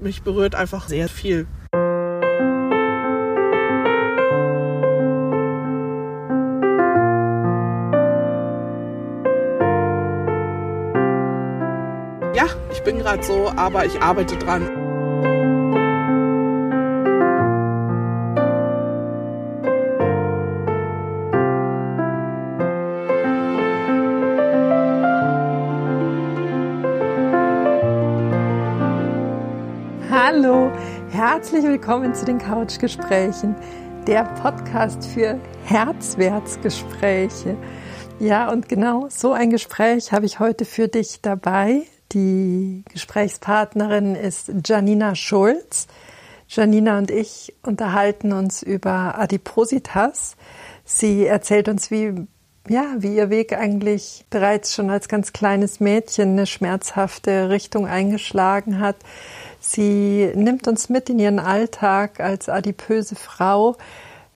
Mich berührt einfach sehr viel. Ja, ich bin gerade so, aber ich arbeite dran. Herzlich willkommen zu den Couchgesprächen, der Podcast für Herzwertsgespräche. Ja, und genau so ein Gespräch habe ich heute für dich dabei. Die Gesprächspartnerin ist Janina Schulz. Janina und ich unterhalten uns über Adipositas. Sie erzählt uns, wie ja, wie ihr Weg eigentlich bereits schon als ganz kleines Mädchen eine schmerzhafte Richtung eingeschlagen hat, Sie nimmt uns mit in ihren Alltag als adipöse Frau.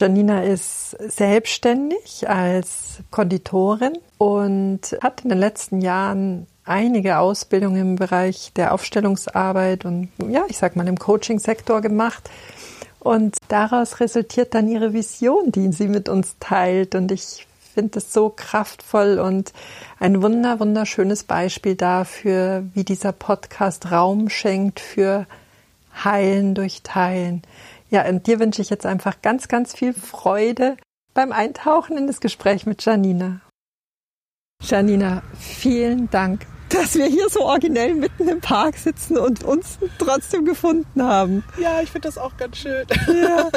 Janina ist selbstständig als Konditorin und hat in den letzten Jahren einige Ausbildungen im Bereich der Aufstellungsarbeit und ja, ich sag mal im Coaching-Sektor gemacht. Und daraus resultiert dann ihre Vision, die sie mit uns teilt. Und ich finde es so kraftvoll und ein wunder, wunderschönes Beispiel dafür, wie dieser Podcast Raum schenkt für Heilen durch Teilen. Ja, und dir wünsche ich jetzt einfach ganz, ganz viel Freude beim Eintauchen in das Gespräch mit Janina. Janina, vielen Dank, dass wir hier so originell mitten im Park sitzen und uns trotzdem gefunden haben. Ja, ich finde das auch ganz schön. Ja,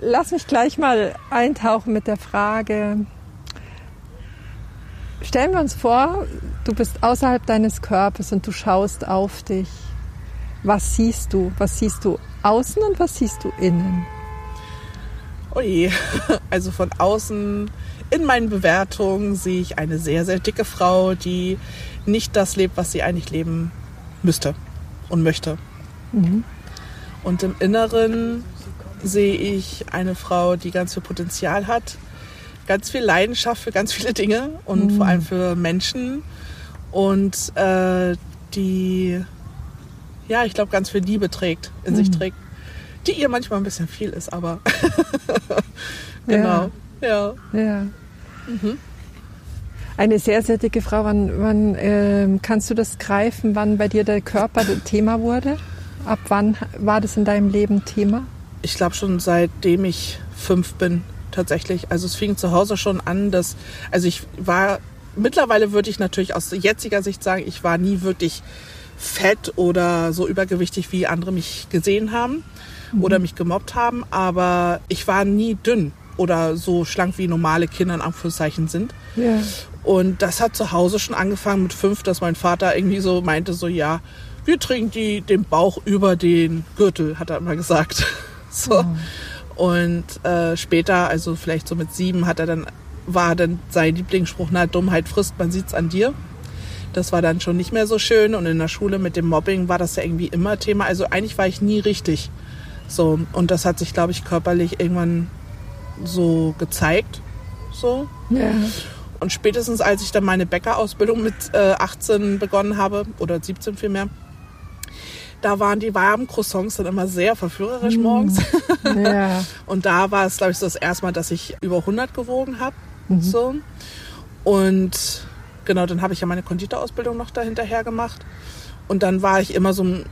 lass mich gleich mal eintauchen mit der Frage, Stellen wir uns vor, du bist außerhalb deines Körpers und du schaust auf dich. Was siehst du? Was siehst du außen und was siehst du innen? Oje, also von außen in meinen Bewertungen sehe ich eine sehr, sehr dicke Frau, die nicht das lebt, was sie eigentlich leben müsste und möchte. Mhm. Und im Inneren sehe ich eine Frau, die ganz viel Potenzial hat, ganz viel Leidenschaft für ganz viele Dinge und mhm. vor allem für Menschen und äh, die, ja, ich glaube, ganz viel Liebe trägt, in mhm. sich trägt, die ihr manchmal ein bisschen viel ist, aber genau, ja. Ja. ja. Mhm. Eine sehr, sehr dicke Frau. Wann, wann äh, kannst du das greifen, wann bei dir der Körper Thema wurde? Ab wann war das in deinem Leben Thema? Ich glaube schon seitdem ich fünf bin tatsächlich. Also es fing zu Hause schon an, dass, also ich war, mittlerweile würde ich natürlich aus jetziger Sicht sagen, ich war nie wirklich fett oder so übergewichtig, wie andere mich gesehen haben mhm. oder mich gemobbt haben, aber ich war nie dünn oder so schlank wie normale Kinder in Anführungszeichen sind. Ja. Und das hat zu Hause schon angefangen mit fünf, dass mein Vater irgendwie so meinte, so ja, wir trinken die, den Bauch über den Gürtel, hat er immer gesagt. So. Mhm. Und äh, später, also vielleicht so mit sieben, hat er dann, war dann sein Lieblingsspruch, na, Dummheit frisst, man sieht's an dir. Das war dann schon nicht mehr so schön. Und in der Schule mit dem Mobbing war das ja irgendwie immer Thema. Also eigentlich war ich nie richtig. So. Und das hat sich, glaube ich, körperlich irgendwann so gezeigt. So. Ja. Und spätestens als ich dann meine Bäckerausbildung mit äh, 18 begonnen habe, oder 17 vielmehr, da waren die warmen Croissants dann immer sehr verführerisch mm. morgens. Ja. Und da war es, glaube ich, so das erste Mal, dass ich über 100 gewogen habe. Mhm. So. Und genau, dann habe ich ja meine Konditorausbildung noch dahinterher gemacht. Und dann war ich immer so ein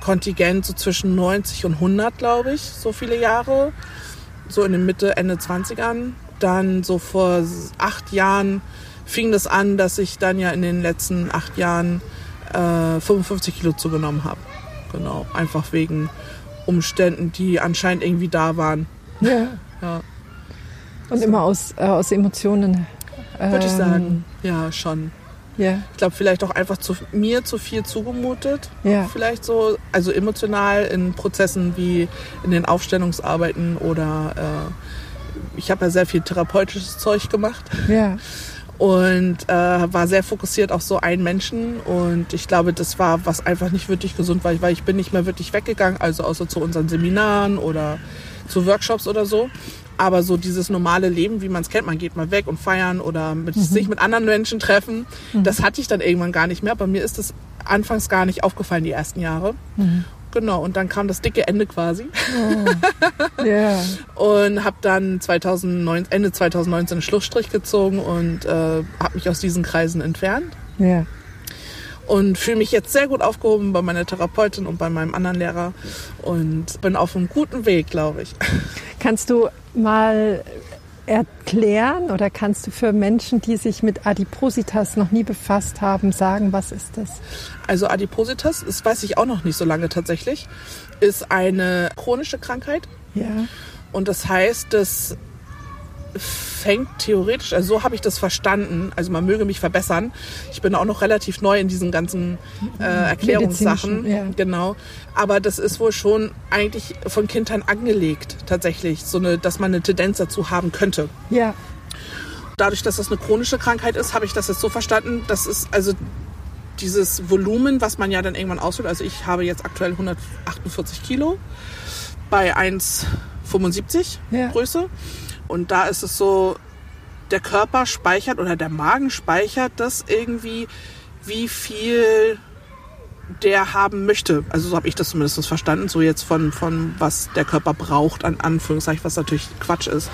Kontingent so zwischen 90 und 100, glaube ich, so viele Jahre. So in den Mitte, Ende 20ern. Dann so vor acht Jahren fing das an, dass ich dann ja in den letzten acht Jahren äh, 55 Kilo zugenommen habe. Genau, einfach wegen Umständen, die anscheinend irgendwie da waren. Ja. ja. Und so. immer aus, äh, aus Emotionen. Ähm, Würde ich sagen, ja, schon. Ja. Ich glaube, vielleicht auch einfach zu, mir zu viel zugemutet. Ja. Vielleicht so, also emotional in Prozessen wie in den Aufstellungsarbeiten oder äh, ich habe ja sehr viel therapeutisches Zeug gemacht. Ja und äh, war sehr fokussiert auf so einen Menschen und ich glaube, das war was einfach nicht wirklich gesund war, weil ich bin nicht mehr wirklich weggegangen, also außer zu unseren Seminaren oder zu Workshops oder so. Aber so dieses normale Leben, wie man es kennt, man geht mal weg und feiern oder mit, mhm. sich mit anderen Menschen treffen, mhm. das hatte ich dann irgendwann gar nicht mehr. Bei mir ist das anfangs gar nicht aufgefallen, die ersten Jahre. Mhm. Genau, und dann kam das dicke Ende quasi. Oh. Yeah. und habe dann 2009, Ende 2019 einen Schlussstrich gezogen und äh, habe mich aus diesen Kreisen entfernt. Ja. Yeah. Und fühle mich jetzt sehr gut aufgehoben bei meiner Therapeutin und bei meinem anderen Lehrer und bin auf einem guten Weg, glaube ich. Kannst du mal erklären oder kannst du für Menschen, die sich mit Adipositas noch nie befasst haben, sagen, was ist das? Also Adipositas, das weiß ich auch noch nicht so lange tatsächlich, ist eine chronische Krankheit. Ja. Und das heißt, dass fängt theoretisch, also so habe ich das verstanden, also man möge mich verbessern. Ich bin auch noch relativ neu in diesen ganzen äh, Erklärungssachen. Ja. Genau. Aber das ist wohl schon eigentlich von Kindern angelegt, tatsächlich, so eine, dass man eine Tendenz dazu haben könnte. Ja. Dadurch, dass das eine chronische Krankheit ist, habe ich das jetzt so verstanden, dass es also dieses Volumen, was man ja dann irgendwann ausfüllt, also ich habe jetzt aktuell 148 Kilo bei 1,75 Ja. Größe. Und da ist es so, der Körper speichert oder der Magen speichert das irgendwie, wie viel der haben möchte. Also so habe ich das zumindest verstanden, so jetzt von, von was der Körper braucht, an Anführungszeichen, was natürlich Quatsch ist.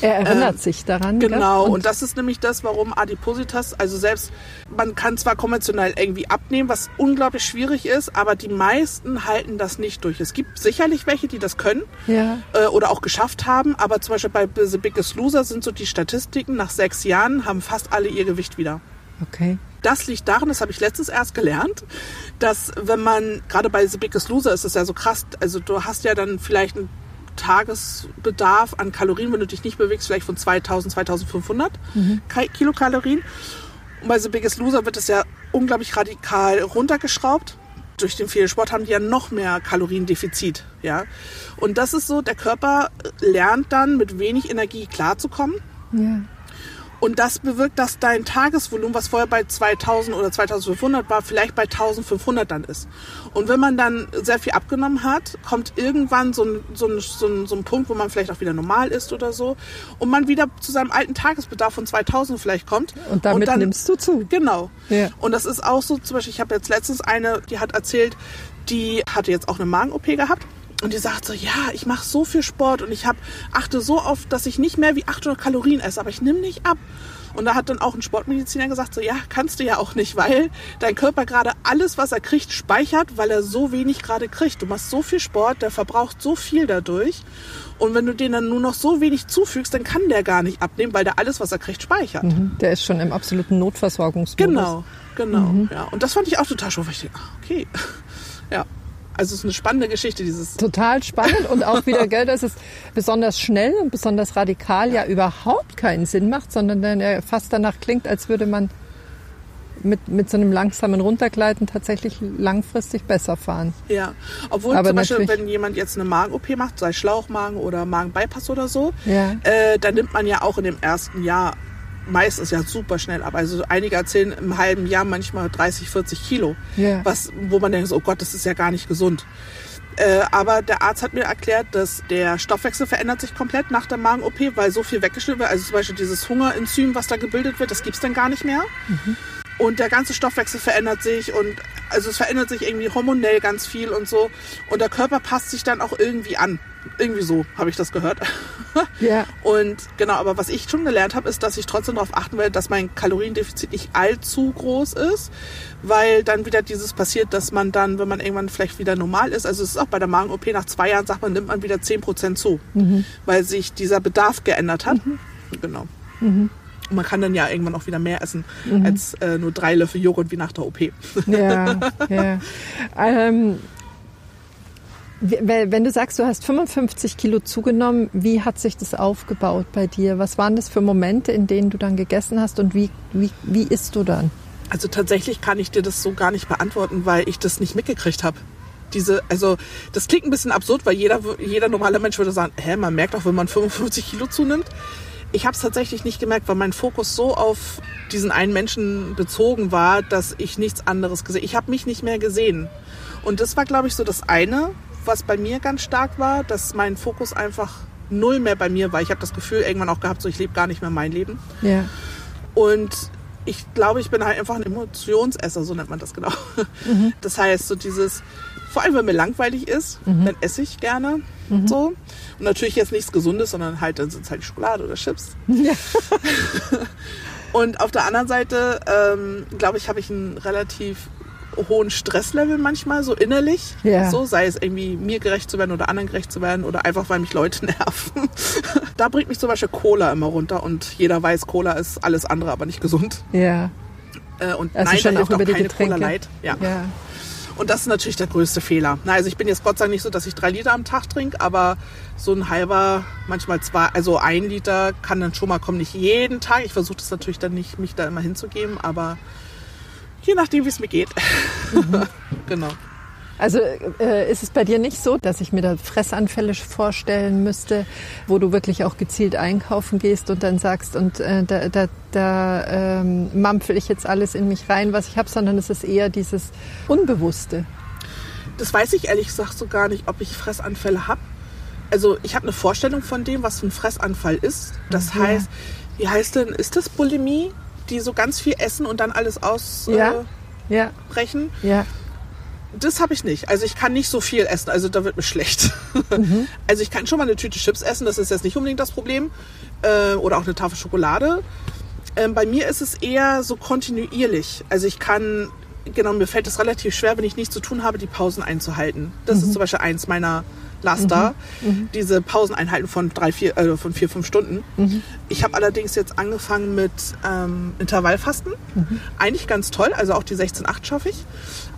Er erinnert sich daran. Genau, und, das ist nämlich das, warum Adipositas, also selbst, man kann zwar konventionell irgendwie abnehmen, was unglaublich schwierig ist, aber die meisten halten das nicht durch. Es gibt sicherlich welche, die das können Ja. äh, oder auch geschafft haben, aber zum Beispiel bei The Biggest Loser sind so die Statistiken, nach sechs Jahren haben fast alle ihr Gewicht wieder. Okay. Das liegt daran, das habe ich letztens erst gelernt, dass wenn man, gerade bei The Biggest Loser ist es ja so krass, also du hast ja dann vielleicht einen Tagesbedarf an Kalorien, wenn du dich nicht bewegst, vielleicht von 2000, 2500 Ka- Kilokalorien. Und bei The Biggest Loser wird es ja unglaublich radikal runtergeschraubt. Durch den vielen Sport haben die ja noch mehr Kaloriendefizit, ja. Und das ist so, der Körper lernt dann mit wenig Energie klarzukommen. Ja. Und das bewirkt, dass dein Tagesvolumen, was vorher bei 2000 oder 2500 war, vielleicht bei 1500 dann ist. Und wenn man dann sehr viel abgenommen hat, kommt irgendwann so ein, so ein, so ein, so ein Punkt, wo man vielleicht auch wieder normal ist oder so. Und man wieder zu seinem alten Tagesbedarf von 2000 vielleicht kommt. Und damit dann, nimmst du zu. Genau. Ja. Und das ist auch so, zum Beispiel, ich habe jetzt letztens eine, die hat erzählt, die hatte jetzt auch eine Magen-OP gehabt. Und die sagt so, ja, ich mache so viel Sport und ich hab, achte so auf, dass ich nicht mehr wie 800 Kalorien esse, aber ich nehme nicht ab. Und da hat dann auch ein Sportmediziner gesagt, so ja, kannst du ja auch nicht, weil dein Körper gerade alles, was er kriegt, speichert, weil er so wenig gerade kriegt. Du machst so viel Sport, der verbraucht so viel dadurch. Und wenn du den dann nur noch so wenig zufügst, dann kann der gar nicht abnehmen, weil der alles, was er kriegt, speichert. Mhm. Der ist schon im absoluten Notversorgungsmodus. Genau, genau. Ja. Und das fand ich auch total schön, weil ich denke, ah, okay. Ja. Also es ist eine spannende Geschichte, dieses. Total spannend und auch wieder, gell, dass es besonders schnell und besonders radikal ja überhaupt keinen Sinn macht, sondern dann ja fast danach klingt, als würde man mit, mit so einem langsamen Runtergleiten tatsächlich langfristig besser fahren. Ja. Obwohl Aber zum Beispiel, wenn jemand jetzt eine Magen-OP macht, sei Schlauchmagen oder Magenbypass oder so, Ja. äh, dann nimmt man ja auch in dem ersten Jahr meistens ja super schnell ab. Also einige erzählen im halben Jahr manchmal 30, 40 Kilo. Ja. Was, wo man denkt, oh Gott, das ist ja gar nicht gesund. Äh, aber der Arzt hat mir erklärt, dass der Stoffwechsel verändert sich komplett nach der Magen-OP, weil so viel weggeschnitten wird. Also zum Beispiel dieses Hungerenzym, was da gebildet wird, das gibt's dann gar nicht mehr. Und der ganze Stoffwechsel verändert sich und also es verändert sich irgendwie hormonell ganz viel und so. Und der Körper passt sich dann auch irgendwie an. Irgendwie so habe ich das gehört. Ja. Und genau, aber was ich schon gelernt habe, ist, dass ich trotzdem darauf achten werde, dass mein Kaloriendefizit nicht allzu groß ist, weil dann wieder dieses passiert, dass man dann, wenn man irgendwann vielleicht wieder normal ist, also es ist auch bei der Magen-OP nach zwei Jahren, sagt man, nimmt man wieder 10% zu, weil sich dieser Bedarf geändert hat. Genau. Und man kann dann ja irgendwann auch wieder mehr essen als äh, nur drei Löffel Joghurt wie nach der OP. Ja, ja. Ähm, wenn du sagst, du hast 55 Kilo zugenommen, wie hat sich das aufgebaut bei dir? Was waren das für Momente, in denen du dann gegessen hast und wie, wie, wie isst du dann? Also tatsächlich kann ich dir das so gar nicht beantworten, weil ich das nicht mitgekriegt habe. Diese, also das klingt ein bisschen absurd, weil jeder, jeder normale Mensch würde sagen, hä, man merkt auch, wenn man 55 Kilo zunimmt. Ich habe es tatsächlich nicht gemerkt, weil mein Fokus so auf diesen einen Menschen bezogen war, dass ich nichts anderes gesehen. Ich habe mich nicht mehr gesehen. Und das war, glaube ich, so das eine, was bei mir ganz stark war, dass mein Fokus einfach null mehr bei mir war. Ich habe das Gefühl irgendwann auch gehabt, so ich lebe gar nicht mehr mein Leben. Ja. Und ich glaube, ich bin halt einfach ein Emotionsesser, so nennt man das genau. Das heißt, so dieses Vor allem, wenn mir langweilig ist, dann esse ich gerne. So. Und natürlich jetzt nichts Gesundes, sondern halt, dann sind es halt Schokolade oder Chips. Ja. Und auf der anderen Seite, ähm, glaube ich, habe ich einen relativ hohen Stresslevel manchmal, so innerlich. Ja. So, sei es irgendwie mir gerecht zu werden oder anderen gerecht zu werden oder einfach, weil mich Leute nerven. da bringt mich zum Beispiel Cola immer runter und jeder weiß, Cola ist alles andere, aber nicht gesund. Ja. Äh, und Also nein, schon da hilft auch keine Getränke. Cola Light. Ja. ja. Und das ist natürlich der größte Fehler. Na, also ich bin jetzt Gott sei Dank nicht so, dass ich drei Liter am Tag trinke, aber so ein halber, manchmal zwei, also ein Liter kann dann schon mal kommen. Nicht jeden Tag. Ich versuche das natürlich dann nicht, mich da immer hinzugeben, aber je nachdem, wie es mir geht. genau. Also äh, ist es bei dir nicht so, dass ich mir da Fressanfälle vorstellen müsste, wo du wirklich auch gezielt einkaufen gehst und dann sagst, und äh, da, da, da ähm, mampfel ich jetzt alles in mich rein, was ich habe, sondern es ist eher dieses Unbewusste. Das weiß ich ehrlich gesagt so gar nicht, ob ich Fressanfälle habe. Also ich habe eine Vorstellung von dem, was ein Fressanfall ist. Das Ja. heißt, wie heißt denn, ist das Bulimie, die so ganz viel essen und dann alles ausbrechen? Ja. Ja, Äh, brechen? ja. Das habe ich nicht. Also ich kann nicht so viel essen, also da wird mir schlecht. Also ich kann schon mal eine Tüte Chips essen, das ist jetzt nicht unbedingt das Problem. Äh, oder auch eine Tafel Schokolade. Ähm, bei mir ist es eher so kontinuierlich. Also ich kann, genau, mir fällt es relativ schwer, wenn ich nichts zu tun habe, die Pausen einzuhalten. Das ist zum Beispiel eins meiner Laster, diese Pausen einhalten von drei, vier, äh, von vier, fünf Stunden. Ich habe allerdings jetzt angefangen mit ähm, Intervallfasten. Eigentlich ganz toll, also auch die 16-8 schaffe ich.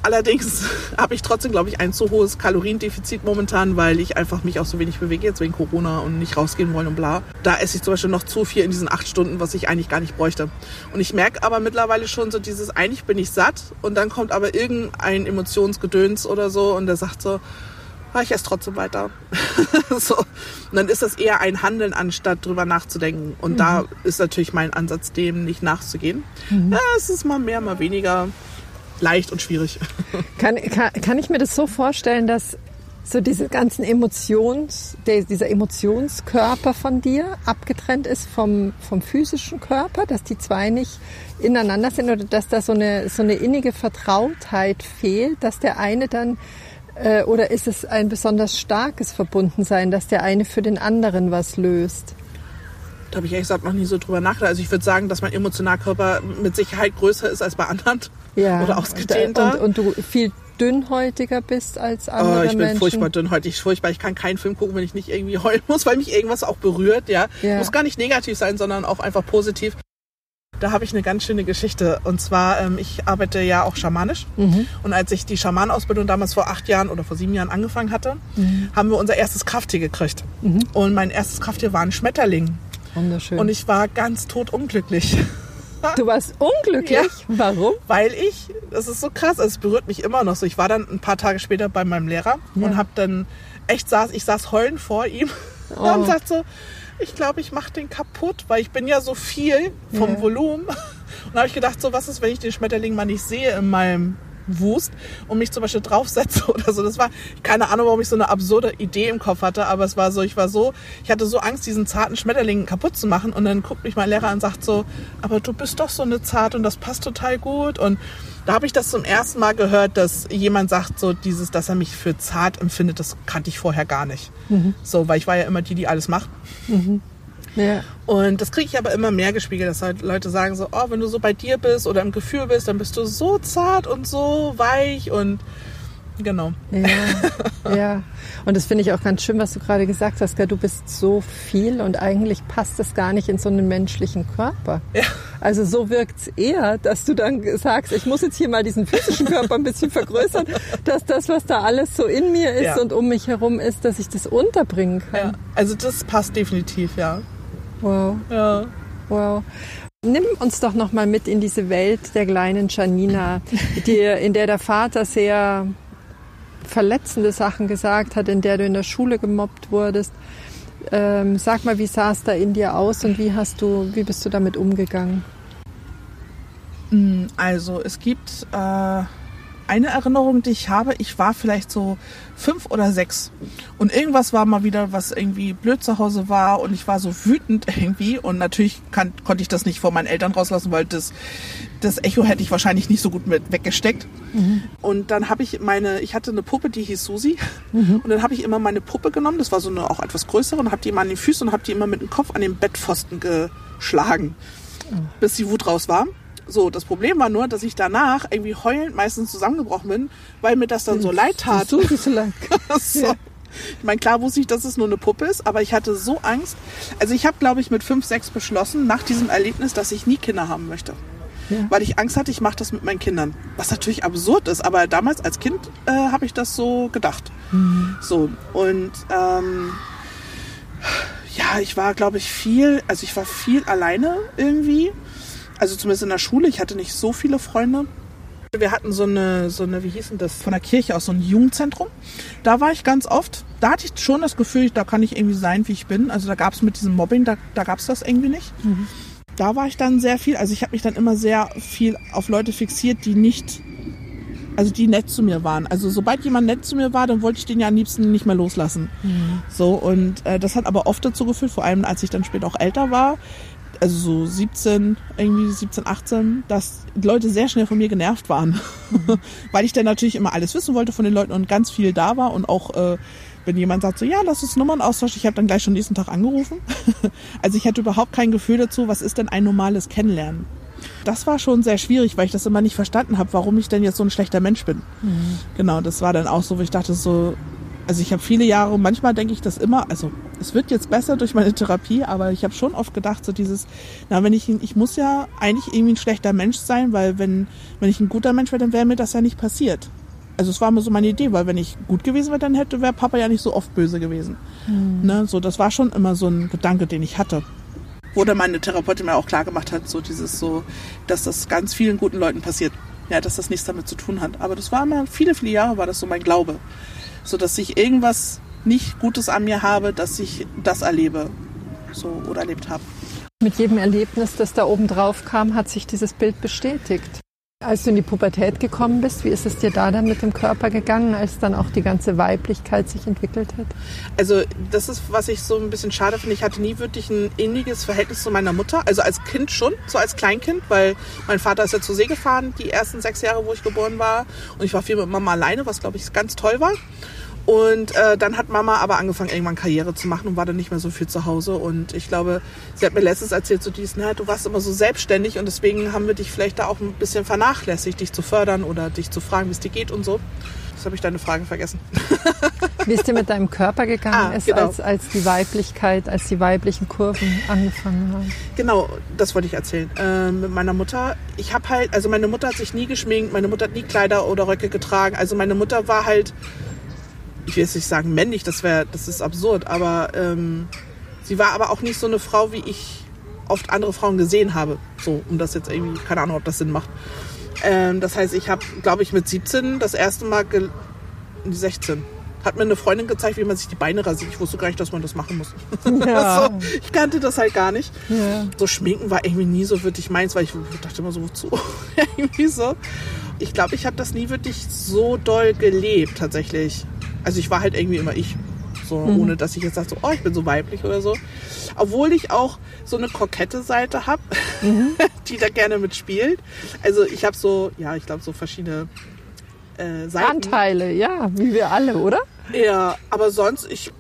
Allerdings habe ich trotzdem, glaube ich, ein zu hohes Kaloriendefizit momentan, weil ich einfach mich auch so wenig bewege, jetzt wegen Corona und nicht rausgehen wollen und bla. Da esse ich zum Beispiel noch zu viel in diesen acht Stunden, was ich eigentlich gar nicht bräuchte. Und ich merke aber mittlerweile schon so dieses, eigentlich bin ich satt und dann kommt aber irgendein Emotionsgedöns oder so und der sagt so, ah, ich esse trotzdem weiter. so. Und dann ist das eher ein Handeln, anstatt drüber nachzudenken. Und da ist natürlich mein Ansatz, dem nicht nachzugehen. Ja, es ist mal mehr, mal weniger leicht und schwierig. Kann, kann, kann ich mir das so vorstellen, dass so diese ganzen Emotions, dieser Emotionskörper von dir abgetrennt ist vom, vom physischen Körper, dass die zwei nicht ineinander sind oder dass da so eine, so eine innige Vertrautheit fehlt, dass der eine dann, äh, oder ist es ein besonders starkes Verbundensein, dass der eine für den anderen was löst? Da habe ich ehrlich gesagt noch nie so drüber nachgedacht. Also ich würde sagen, dass mein Emotionalkörper mit Sicherheit größer ist als bei anderen. Ja. Oder ausgedehnter. Und, und du viel dünnhäutiger bist als andere Oh, ich bin Menschen. furchtbar dünnhäutig, furchtbar. Ich kann keinen Film gucken, wenn ich nicht irgendwie heulen muss, weil mich irgendwas auch berührt. Ja, Ja. muss gar nicht negativ sein, sondern auch einfach positiv. Da habe ich eine ganz schöne Geschichte. Und zwar, ähm, ich arbeite ja auch schamanisch. Mhm. Und als ich die Schamanausbildung damals vor acht Jahren oder vor sieben Jahren angefangen hatte, Mhm. haben wir unser erstes Krafttier gekriegt. Und mein erstes Krafttier war ein Schmetterling. Wunderschön. Und ich war ganz tot unglücklich. Du warst unglücklich? Ja. Warum? Weil ich, das ist so krass, es berührt mich immer noch so. Ich war dann ein paar Tage später bei meinem Lehrer Ja. und habe dann echt saß, ich saß heulend vor ihm Oh. und sagte so, ich glaube, ich mache den kaputt, weil ich bin ja so viel vom Ja. Volumen. Und da habe ich gedacht, so was ist, wenn ich den Schmetterling mal nicht sehe in meinem Wust und mich zum Beispiel draufsetze oder so. Das war keine Ahnung, warum ich so eine absurde Idee im Kopf hatte, aber es war so, ich war so, ich hatte so Angst, diesen zarten Schmetterling kaputt zu machen und dann guckt mich mein Lehrer an und sagt so, aber du bist doch so eine zart und das passt total gut und da habe ich das zum ersten Mal gehört, dass jemand sagt so dieses, dass er mich für zart empfindet, das kannte ich vorher gar nicht. So, weil ich war ja immer die, die alles macht. Ja. Und das kriege ich aber immer mehr gespiegelt, dass halt Leute sagen so, oh, wenn du so bei dir bist oder im Gefühl bist, dann bist du so zart und so weich und genau. Ja, ja. Und das finde ich auch ganz schön, was du gerade gesagt hast. Du bist so viel und eigentlich passt es gar nicht in so einen menschlichen Körper. Ja. Also so wirkt es eher, dass du dann sagst, ich muss jetzt hier mal diesen physischen Körper ein bisschen vergrößern, dass das, was da alles so in mir ist Ja. und um mich herum ist, dass ich das unterbringen Ja. kann. Also das passt definitiv, ja. Wow. Ja. Wow. Nimm uns doch noch mal mit in diese Welt der kleinen Janina, die, in der der Vater sehr verletzende Sachen gesagt hat, in der du in der Schule gemobbt wurdest. Ähm, sag mal, wie sah es da in dir aus und wie hast du, wie bist du damit umgegangen? Also es gibt äh, eine Erinnerung, die ich habe, ich war vielleicht so fünf oder sechs. Und irgendwas war mal wieder, was irgendwie blöd zu Hause war und ich war so wütend irgendwie. Und natürlich kann, konnte ich das nicht vor meinen Eltern rauslassen, weil das, das Echo hätte ich wahrscheinlich nicht so gut mit weggesteckt. Mhm. Und dann habe ich meine, ich hatte eine Puppe, die hieß Susi. Mhm. Und dann habe ich immer meine Puppe genommen, das war so eine auch etwas größere, und habe die immer an den Füßen und habe die immer mit dem Kopf an den Bettpfosten geschlagen, mhm. bis die Wut raus war. So, das Problem war nur, dass ich danach irgendwie heulend meistens zusammengebrochen bin, weil mir das dann so leid tat. So, so leid. so. Ich meine, klar wusste ich, dass es nur eine Puppe ist, aber ich hatte so Angst. Also ich habe, glaube ich, mit fünf, sechs beschlossen, nach diesem Erlebnis, dass ich nie Kinder haben möchte. Ja. Weil ich Angst hatte, ich mache das mit meinen Kindern. Was natürlich absurd ist, aber damals als Kind äh, habe ich das so gedacht. Mhm. So, und ähm, ja, ich war, glaube ich, viel, also ich war viel alleine irgendwie. Also zumindest in der Schule. Ich hatte nicht so viele Freunde. Wir hatten so eine, so eine, wie hieß denn das, von der Kirche aus so ein Jugendzentrum. Da war ich ganz oft. Da hatte ich schon das Gefühl, da kann ich irgendwie sein, wie ich bin. Also da gab es mit diesem Mobbing, da, da gab es das irgendwie nicht. Mhm. Da war ich dann sehr viel, also ich habe mich dann immer sehr viel auf Leute fixiert, die nicht, also die nett zu mir waren. Also sobald jemand nett zu mir war, dann wollte ich den ja am liebsten nicht mehr loslassen. Mhm. So und äh, das hat aber oft dazu geführt, vor allem als ich dann später auch älter war, also so 17, irgendwie 17, 18, dass Leute sehr schnell von mir genervt waren. Mhm. Weil ich dann natürlich immer alles wissen wollte von den Leuten und ganz viel da war und auch äh, wenn jemand sagt so, ja, lass uns Nummern austauschen, ich habe dann gleich schon nächsten Tag angerufen. also ich hatte überhaupt kein Gefühl dazu, was ist denn ein normales Kennenlernen. Das war schon sehr schwierig, weil ich das immer nicht verstanden habe, warum ich denn jetzt so ein schlechter Mensch bin. Mhm. Genau, das war dann auch so, wo ich dachte so, also ich habe viele Jahre, manchmal denke ich das immer, also es wird jetzt besser durch meine Therapie, aber ich habe schon oft gedacht, so dieses, na, wenn ich, ich muss ja eigentlich irgendwie ein schlechter Mensch sein, weil wenn, wenn ich ein guter Mensch wäre, dann wäre mir das ja nicht passiert. Also es war immer so meine Idee, weil wenn ich gut gewesen wäre, dann hätte, wäre Papa ja nicht so oft böse gewesen. Mhm. Ne, so, das war schon immer so ein Gedanke, den ich hatte. Wo dann meine Therapeutin mir auch klar gemacht hat, so dieses so, dass das ganz vielen guten Leuten passiert. Ja, dass das nichts damit zu tun hat. Aber das war immer, viele, viele Jahre war das so mein Glaube so dass ich irgendwas nicht Gutes an mir habe, dass ich das erlebe so oder erlebt habe. Mit jedem Erlebnis, das da oben drauf kam, hat sich dieses Bild bestätigt. Als du in die Pubertät gekommen bist, wie ist es dir da dann mit dem Körper gegangen, als dann auch die ganze Weiblichkeit sich entwickelt hat? Also das ist, was ich so ein bisschen schade finde. Ich hatte nie wirklich ein inniges Verhältnis zu meiner Mutter. Also als Kind schon, so als Kleinkind, weil mein Vater ist ja zur See gefahren, die ersten sechs Jahre, wo ich geboren war. Und ich war viel mit Mama alleine, was glaube ich ganz toll war. Und äh, dann hat Mama aber angefangen, irgendwann Karriere zu machen und war dann nicht mehr so viel zu Hause. Und ich glaube, sie hat mir letztens erzählt, so dies, na, du warst immer so selbstständig und deswegen haben wir dich vielleicht da auch ein bisschen vernachlässigt, dich zu fördern oder dich zu fragen, wie es dir geht und so. Das habe ich deine Frage vergessen. Wie es dir mit deinem Körper gegangen ah, ist, genau. als, als die Weiblichkeit, als die weiblichen Kurven angefangen haben? Genau, das wollte ich erzählen. Äh, mit meiner Mutter. Ich habe halt, also meine Mutter hat sich nie geschminkt, meine Mutter hat nie Kleider oder Röcke getragen. Also meine Mutter war halt ich will jetzt nicht sagen männlich, das wäre, das ist absurd, aber ähm, sie war aber auch nicht so eine Frau, wie ich oft andere Frauen gesehen habe. So, um das jetzt irgendwie, keine Ahnung, ob das Sinn macht. Ähm, das heißt, ich habe, glaube ich, mit 17 das erste Mal, 16, hat mir eine Freundin gezeigt, wie man sich die Beine rasiert. Ich wusste gar nicht, dass man das machen muss. Ja. so, ich kannte das halt gar nicht. Ja. So schminken war irgendwie nie so wirklich meins, weil ich dachte immer so, wozu? irgendwie so. Ich glaube, ich habe das nie wirklich so doll gelebt, tatsächlich. Also ich war halt irgendwie immer ich. So, mhm. ohne dass ich jetzt sage, so, oh, ich bin so weiblich oder so. Obwohl ich auch so eine kokette Seite habe, mhm. die da gerne mitspielt. Also ich habe so, ja, ich glaube, so verschiedene äh, Seiten. Anteile, ja, wie wir alle, oder? Ja, aber sonst, ich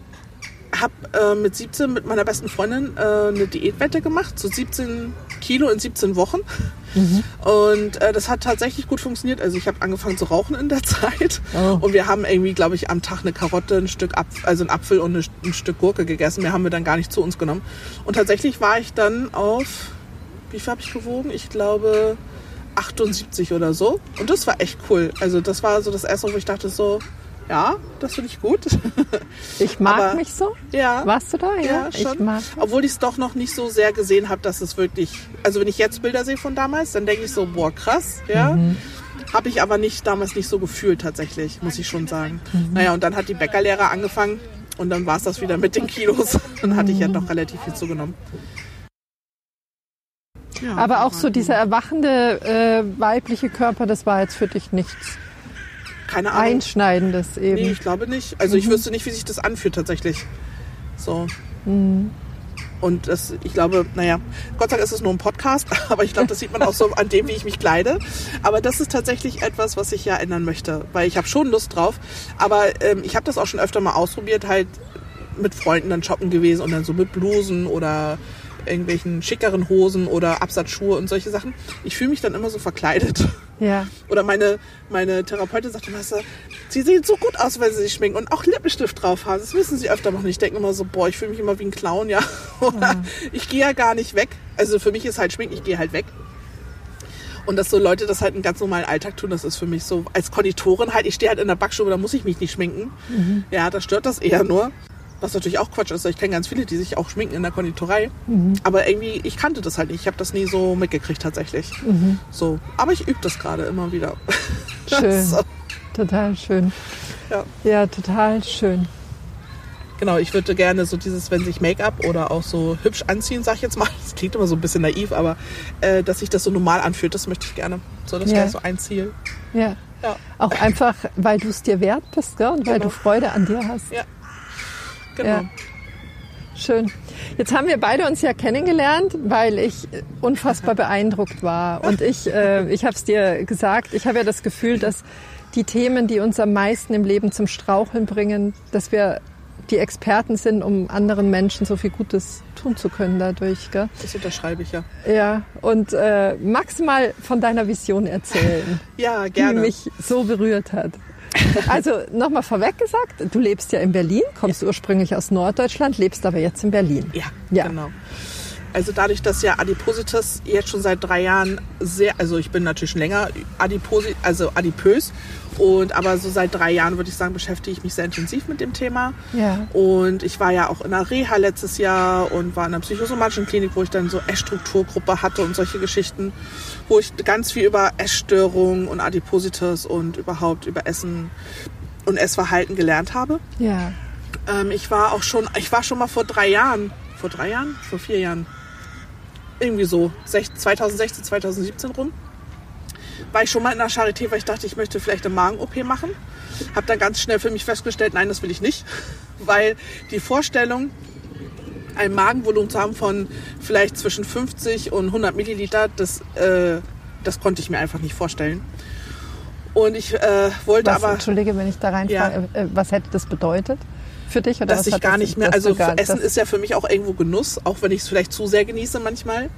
habe äh, mit 17 mit meiner besten Freundin äh, eine Diätwette gemacht, so 17 Kilo in 17 Wochen. Mhm. Und äh, das hat tatsächlich gut funktioniert. Also ich habe angefangen zu rauchen in der Zeit. Oh. Und wir haben irgendwie, glaube ich, am Tag eine Karotte, ein Stück Apfel, also ein Apfel und eine, ein Stück Gurke gegessen. Mehr haben wir dann gar nicht zu uns genommen. Und tatsächlich war ich dann auf, wie viel habe ich gewogen? Ich glaube 78 oder so. Und das war echt cool. Also das war so das erste, wo ich dachte so, ja, das finde ich gut. Ich mag Aber, mich so. Ja. Warst du da? Ja, ja schon. Ich mag Obwohl ich es doch noch nicht so sehr gesehen habe, dass es wirklich. Also wenn ich jetzt Bilder sehe von damals, dann denke ich so, boah, krass, ja. Mhm. Habe ich aber nicht damals nicht so gefühlt tatsächlich, muss ich schon sagen. Mhm. Naja, und dann hat die Bäckerlehre angefangen und dann war es das wieder mit den Kilos. Dann hatte ich ja doch relativ viel zugenommen. Ja, Aber auch so dieser erwachende äh, weibliche Körper, das war jetzt für dich nichts keine Ahnung. Einschneidendes eben. Nee, ich glaube nicht. Also ich wüsste nicht, wie sich das anfühlt tatsächlich. So. Und das, ich glaube, naja, Gott sei Dank ist es nur ein Podcast, aber ich glaube, das sieht man auch so an dem, wie ich mich kleide. Aber das ist tatsächlich etwas, was ich ja ändern möchte, weil ich habe schon Lust drauf. Aber ähm, ich habe das auch schon öfter mal ausprobiert, halt mit Freunden dann shoppen gewesen und dann so mit Blusen oder irgendwelchen schickeren Hosen oder Absatzschuhe und solche Sachen. Ich fühle mich dann immer so verkleidet. Ja. Oder meine, meine Therapeutin sagt immer so, sie sehen so gut aus, wenn sie sich schminken und auch Lippenstift drauf haben. Das wissen sie öfter noch nicht. Ich denke immer so, boah, ich fühle mich immer wie ein Clown, ja. Oder ich gehe ja gar nicht weg. Also für mich ist halt Schminken, ich gehe halt weg. Und dass so Leute das halt einen ganz normalen Alltag tun, das ist für mich so, als Konditorin halt, ich stehe halt in der Backstube, da muss ich mich nicht schminken. Ja, da stört das eher nur. Was natürlich auch Quatsch ist. Ich kenne ganz viele, die sich auch schminken in der Konditorei. Aber irgendwie, ich kannte das halt nicht. Ich habe das nie so mitgekriegt tatsächlich. So. Aber ich übe das gerade immer wieder. Schön. so. Total schön. Ja. Ja, total schön. Genau, ich würde gerne so dieses, wenn sich Make-up oder auch so hübsch anziehen, sag ich jetzt mal. Das klingt immer so ein bisschen naiv, aber äh, dass sich das so normal anfühlt, das möchte ich gerne. So, das Ja. wäre so ein Ziel. Ja. Ja. Auch einfach, weil du es dir wert bist, gell? Und weil Genau. du Freude an dir hast. Ja. Genau. Ja. Schön. Jetzt haben wir beide uns ja kennengelernt, weil ich unfassbar beeindruckt war. Und ich, äh, ich habe es dir gesagt, ich habe ja das Gefühl, dass die Themen, die uns am meisten im Leben zum Straucheln bringen, dass wir die Experten sind, um anderen Menschen so viel Gutes tun zu können dadurch. Gell? Das unterschreibe ich ja. Ja, und äh, magst du mal von deiner Vision erzählen, Ja, die gerne. mich so berührt hat? Also nochmal vorweg gesagt, du lebst ja in Berlin, kommst ursprünglich aus Norddeutschland, lebst aber jetzt in Berlin. Ja, Ja. genau. Also dadurch, dass ja Adipositas jetzt schon seit drei Jahren sehr, also ich bin natürlich schon länger Adiposi, also adipös und aber so seit drei Jahren würde ich sagen, beschäftige ich mich sehr intensiv mit dem Thema. Ja. Und ich war ja auch in der Reha letztes Jahr und war in einer psychosomatischen Klinik, wo ich dann so Essstrukturgruppe hatte und solche Geschichten, wo ich ganz viel über Essstörungen und Adipositas und überhaupt über Essen und Essverhalten gelernt habe. Ja. Ähm, ich war auch schon, ich war schon mal vor drei Jahren, vor drei Jahren, vor vier Jahren, irgendwie so, sech- 2016, 2017 rum, war ich schon mal in der Charité, weil ich dachte, ich möchte vielleicht eine Magen-OP machen. Habe dann ganz schnell für mich festgestellt, nein, das will ich nicht, weil die Vorstellung, ein Magenvolumen zu haben von vielleicht zwischen 50 und 100 Milliliter, das, äh, das konnte ich mir einfach nicht vorstellen. Und ich äh, wollte Was, aber Entschuldige, wenn ich da reinfrage, äh, was hätte das bedeutet für dich? Oder dass ich gar nicht mehr, dass also gar- Essen ist ja für mich auch irgendwo Genuss, auch wenn ich es vielleicht zu sehr genieße manchmal.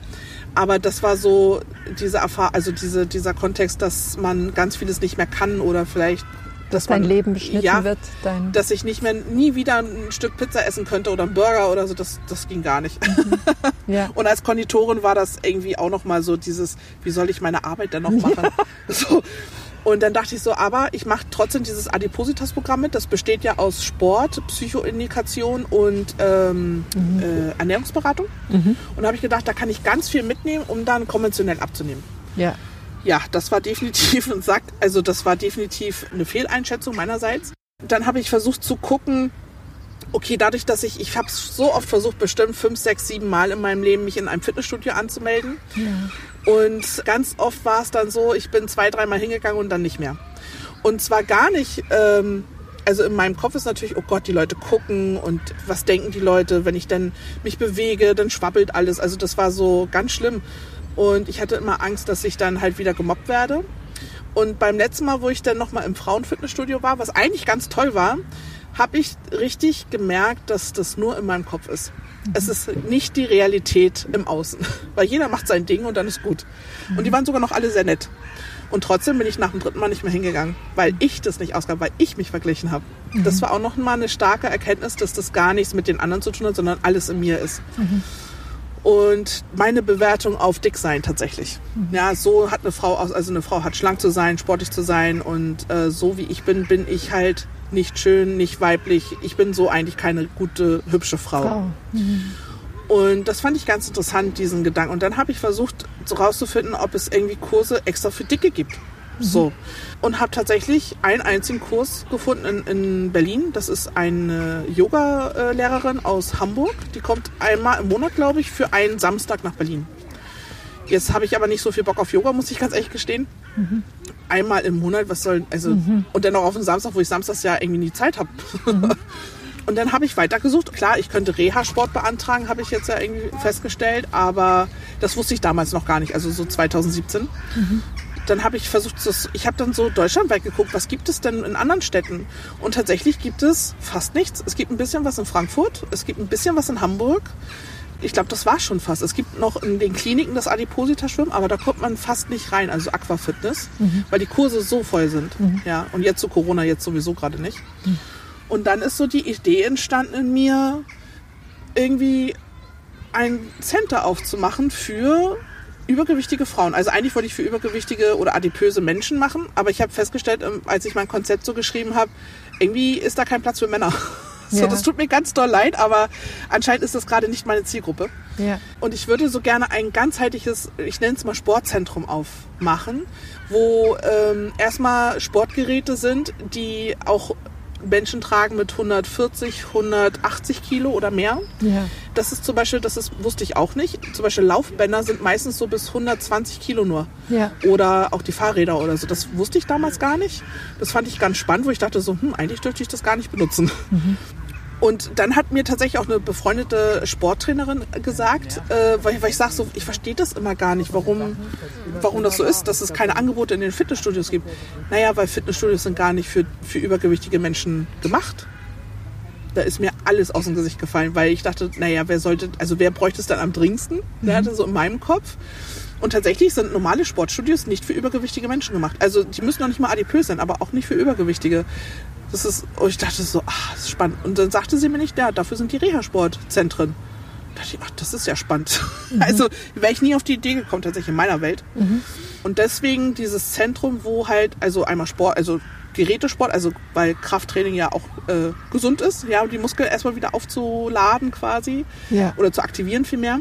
Aber das war so diese Erfahrung, also diese, dieser Kontext, dass man ganz vieles nicht mehr kann oder vielleicht, dass dein man, Leben beschnitten ja, wird. Dein, dass ich nicht mehr, nie wieder ein Stück Pizza essen könnte oder einen Burger oder so, das, das ging gar nicht. ja. Und als Konditorin war das irgendwie auch nochmal so dieses, wie soll ich meine Arbeit denn noch machen? So. Und dann dachte ich so, aber ich mache trotzdem dieses Adipositas-Programm mit. Das besteht ja aus Sport, Psychoindikation und ähm, äh, Ernährungsberatung. Und da habe ich gedacht, da kann ich ganz viel mitnehmen, um dann konventionell abzunehmen. ja. Ja, das war definitiv und sagt, also das war definitiv eine Fehleinschätzung meinerseits. Dann habe ich versucht zu gucken, okay, dadurch, dass ich, ich habe es so oft versucht, bestimmt fünf, sechs, sieben Mal in meinem Leben mich in einem Fitnessstudio anzumelden. Und ganz oft war es dann so, ich bin zwei, dreimal hingegangen und dann nicht mehr. Und zwar gar nicht, ähm, also in meinem Kopf ist natürlich, oh Gott, die Leute gucken und was denken die Leute, wenn ich dann mich bewege, dann schwabbelt alles. Also das war so ganz schlimm. Und ich hatte immer Angst, dass ich dann halt wieder gemobbt werde. Und beim letzten Mal, wo ich dann nochmal im Frauenfitnessstudio war, was eigentlich ganz toll war, habe ich richtig gemerkt, dass das nur in meinem Kopf ist. Es ist nicht die Realität im Außen. Weil jeder macht sein Ding und dann ist gut. Und die waren sogar noch alle sehr nett. Und trotzdem bin ich nach dem dritten Mal nicht mehr hingegangen, weil ich das nicht ausgab, weil ich mich verglichen habe. Das war auch noch mal eine starke Erkenntnis, dass das gar nichts mit den anderen zu tun hat, sondern alles in mir ist. Und meine Bewertung auf dick sein tatsächlich. Ja, so hat eine Frau aus, also eine Frau hat schlank zu sein, sportlich zu sein und äh, so wie ich bin, bin ich halt nicht schön, nicht weiblich. Ich bin so eigentlich keine gute, hübsche Frau. Frau. Und das fand ich ganz interessant, diesen Gedanken. Und dann habe ich versucht so rauszufinden, ob es irgendwie Kurse extra für Dicke gibt. So. Und habe tatsächlich einen einzigen Kurs gefunden in, in Berlin. Das ist eine Yoga-Lehrerin aus Hamburg. Die kommt einmal im Monat, glaube ich, für einen Samstag nach Berlin. Jetzt habe ich aber nicht so viel Bock auf Yoga, muss ich ganz ehrlich gestehen. Mhm. Einmal im Monat, was soll, also, mhm. und dann auch auf den Samstag, wo ich samstags ja irgendwie nie Zeit habe. Mhm. Und dann habe ich weitergesucht. Klar, ich könnte Reha-Sport beantragen, habe ich jetzt ja irgendwie festgestellt, aber das wusste ich damals noch gar nicht, also so 2017. Mhm. Dann habe ich versucht, ich habe dann so deutschlandweit geguckt, was gibt es denn in anderen Städten? Und tatsächlich gibt es fast nichts. Es gibt ein bisschen was in Frankfurt, es gibt ein bisschen was in Hamburg. Ich glaube, das war schon fast. Es gibt noch in den Kliniken das Adipositas-Schwimmen, aber da kommt man fast nicht rein, also Aquafitness, mhm. weil die Kurse so voll sind. Mhm. Ja, und jetzt zu Corona jetzt sowieso gerade nicht. Mhm. Und dann ist so die Idee entstanden in mir, irgendwie ein Center aufzumachen für übergewichtige Frauen. Also eigentlich wollte ich für übergewichtige oder adipöse Menschen machen, aber ich habe festgestellt, ähm, als ich mein Konzept so geschrieben habe, irgendwie ist da kein Platz für Männer. So, ja. das tut mir ganz doll leid, aber anscheinend ist das gerade nicht meine Zielgruppe. Ja. Und ich würde so gerne ein ganzheitliches, ich nenne es mal Sportzentrum aufmachen, wo ähm, erstmal Sportgeräte sind, die auch Menschen tragen mit 140, 180 Kilo oder mehr. Ja. Das ist zum Beispiel, das ist, wusste ich auch nicht. Zum Beispiel Laufbänder sind meistens so bis 120 Kilo nur. Ja. Oder auch die Fahrräder oder so. Das wusste ich damals gar nicht. Das fand ich ganz spannend, wo ich dachte so, hm, eigentlich dürfte ich das gar nicht benutzen. Mhm. Und dann hat mir tatsächlich auch eine befreundete Sporttrainerin gesagt, äh, weil, weil ich sage so, ich verstehe das immer gar nicht, warum, warum das so ist, dass es keine Angebote in den Fitnessstudios gibt. Naja, weil Fitnessstudios sind gar nicht für, für übergewichtige Menschen gemacht. Da ist mir alles aus dem Gesicht gefallen, weil ich dachte, naja, wer sollte, also wer bräuchte es dann am dringendsten? Der hatte so in meinem Kopf. Und tatsächlich sind normale Sportstudios nicht für übergewichtige Menschen gemacht. Also die müssen noch nicht mal adipös sein, aber auch nicht für Übergewichtige. Das ist, und ich dachte so, ach, das ist spannend. Und dann sagte sie mir nicht, ja, dafür sind die Reha-Sportzentren. Da dachte ich, ach, das ist ja spannend. Mhm. Also wäre ich nie auf die Idee gekommen, tatsächlich in meiner Welt. Mhm. Und deswegen dieses Zentrum, wo halt, also einmal Sport, also Gerätesport, also weil Krafttraining ja auch äh, gesund ist, ja, die Muskeln erstmal wieder aufzuladen quasi ja. oder zu aktivieren vielmehr.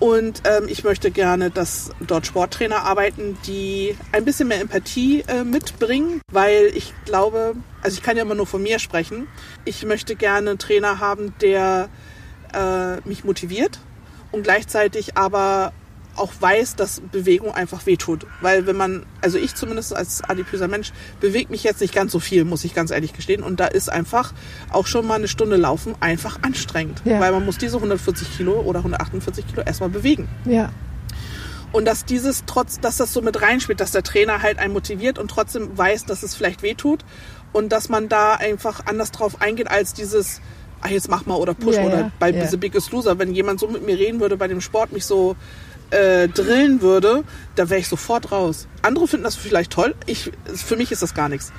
Und ähm, ich möchte gerne, dass dort Sporttrainer arbeiten, die ein bisschen mehr Empathie äh, mitbringen, weil ich glaube, also ich kann ja immer nur von mir sprechen. Ich möchte gerne einen Trainer haben, der äh, mich motiviert und gleichzeitig aber auch weiß, dass Bewegung einfach wehtut. Weil wenn man, also ich zumindest als adipöser Mensch, bewegt mich jetzt nicht ganz so viel, muss ich ganz ehrlich gestehen. Und da ist einfach auch schon mal eine Stunde laufen einfach anstrengend. Ja. Weil man muss diese 140 Kilo oder 148 Kilo erstmal bewegen. Ja. Und dass dieses trotz, dass das so mit reinspielt, dass der Trainer halt einen motiviert und trotzdem weiß, dass es vielleicht wehtut und dass man da einfach anders drauf eingeht als dieses, ah, jetzt mach mal oder push ja, oder ja, bei ja. The Biggest Loser. Wenn jemand so mit mir reden würde bei dem Sport, mich so äh, drillen würde, da wäre ich sofort raus. Andere finden das vielleicht toll. Ich, für mich ist das gar nichts.